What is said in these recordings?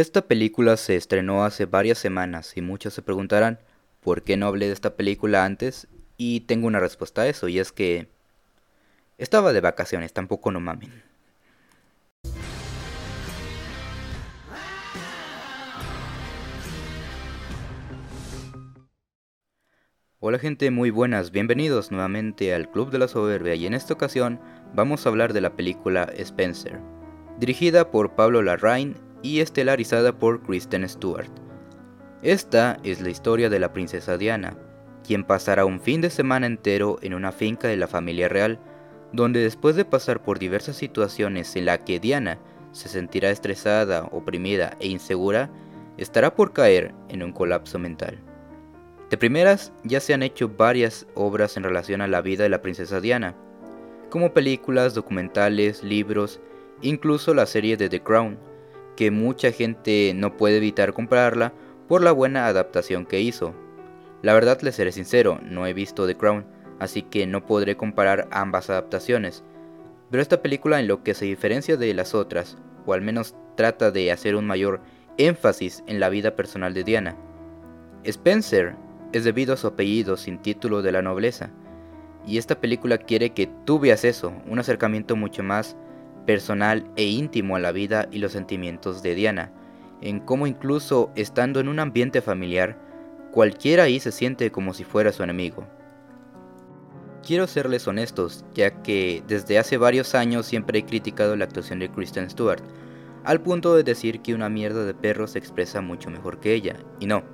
Esta película se estrenó hace varias semanas y muchos se preguntarán por qué no hablé de esta película antes y tengo una respuesta a eso y es que estaba de vacaciones, tampoco no mamen. Hola gente, muy buenas, bienvenidos nuevamente al Club de la Soberbia y en esta ocasión vamos a hablar de la película Spencer, dirigida por Pablo Larraín y estelarizada por Kristen Stewart. Esta es la historia de la princesa Diana, quien pasará un fin de semana entero en una finca de la familia real, donde después de pasar por diversas situaciones en la que Diana se sentirá estresada, oprimida e insegura, estará por caer en un colapso mental. De primeras, ya se han hecho varias obras en relación a la vida de la princesa Diana, como películas, documentales, libros, incluso la serie de The Crown, que mucha gente no puede evitar comprarla por la buena adaptación que hizo. La verdad les seré sincero, no he visto The Crown, así que no podré comparar ambas adaptaciones. Pero esta película en lo que se diferencia de las otras, o al menos trata de hacer un mayor énfasis en la vida personal de Diana. Spencer es debido a su apellido sin título de la nobleza, y esta película quiere que tú veas eso, un acercamiento mucho más personal e íntimo a la vida y los sentimientos de Diana, en cómo incluso estando en un ambiente familiar, cualquiera ahí se siente como si fuera su enemigo. Quiero serles honestos, ya que desde hace varios años siempre he criticado la actuación de Kristen Stewart, al punto de decir que una mierda de perro se expresa mucho mejor que ella, y no,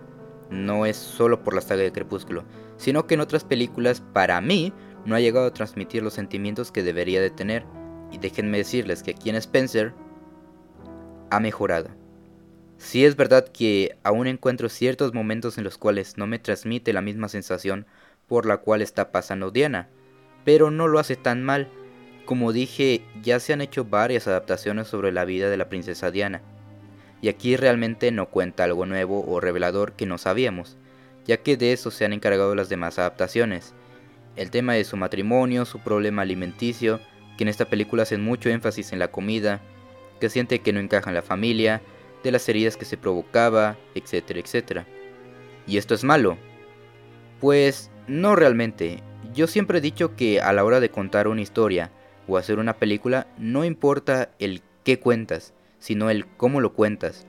no es solo por la saga de Crepúsculo, sino que en otras películas, para mí, no ha llegado a transmitir los sentimientos que debería de tener, y déjenme decirles que aquí en Spencer ha mejorado. Sí es verdad que aún encuentro ciertos momentos en los cuales no me transmite la misma sensación por la cual está pasando Diana, pero no lo hace tan mal. Como dije, ya se han hecho varias adaptaciones sobre la vida de la princesa Diana, y aquí realmente no cuenta algo nuevo o revelador que no sabíamos, ya que de eso se han encargado las demás adaptaciones. El tema de su matrimonio, su problema alimenticio, que en esta película hacen mucho énfasis en la comida, que siente que no encaja en la familia, de las heridas que se provocaba, etcétera, etcétera. ¿Y esto es malo? Pues no realmente. Yo siempre he dicho que a la hora de contar una historia o hacer una película no importa el qué cuentas, sino el cómo lo cuentas.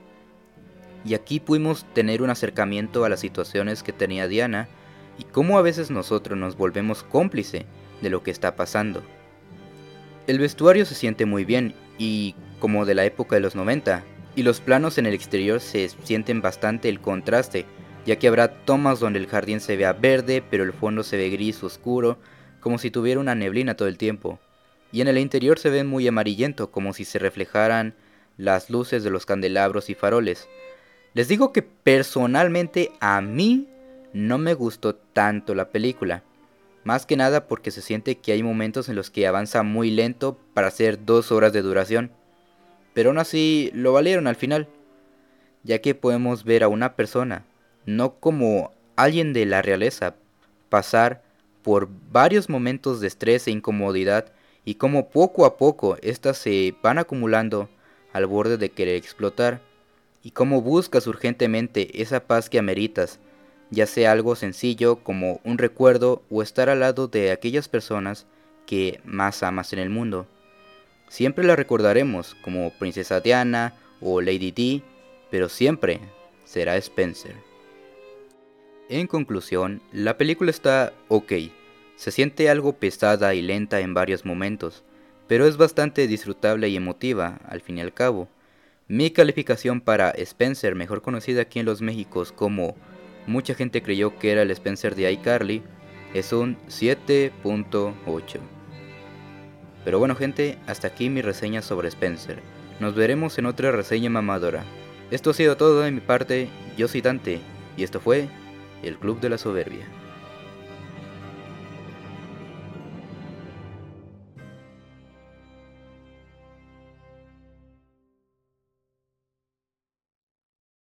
Y aquí pudimos tener un acercamiento a las situaciones que tenía Diana y cómo a veces nosotros nos volvemos cómplice de lo que está pasando. El vestuario se siente muy bien y como de la época de los 90, y los planos en el exterior se sienten bastante el contraste, ya que habrá tomas donde el jardín se vea verde, pero el fondo se ve gris oscuro, como si tuviera una neblina todo el tiempo. Y en el interior se ve muy amarillento, como si se reflejaran las luces de los candelabros y faroles. Les digo que personalmente a mí no me gustó tanto la película. Más que nada porque se siente que hay momentos en los que avanza muy lento para hacer dos horas de duración. Pero aún así lo valieron al final. Ya que podemos ver a una persona, no como alguien de la realeza, pasar por varios momentos de estrés e incomodidad y como poco a poco éstas se van acumulando al borde de querer explotar y cómo buscas urgentemente esa paz que ameritas ya sea algo sencillo como un recuerdo o estar al lado de aquellas personas que más amas en el mundo. Siempre la recordaremos como Princesa Diana o Lady D, pero siempre será Spencer. En conclusión, la película está ok, se siente algo pesada y lenta en varios momentos, pero es bastante disfrutable y emotiva al fin y al cabo. Mi calificación para Spencer, mejor conocida aquí en los Méxicos como mucha gente creyó que era el Spencer de iCarly, es un 7.8. Pero bueno gente, hasta aquí mi reseña sobre Spencer. Nos veremos en otra reseña mamadora. Esto ha sido todo de mi parte, yo soy Dante, y esto fue el Club de la Soberbia.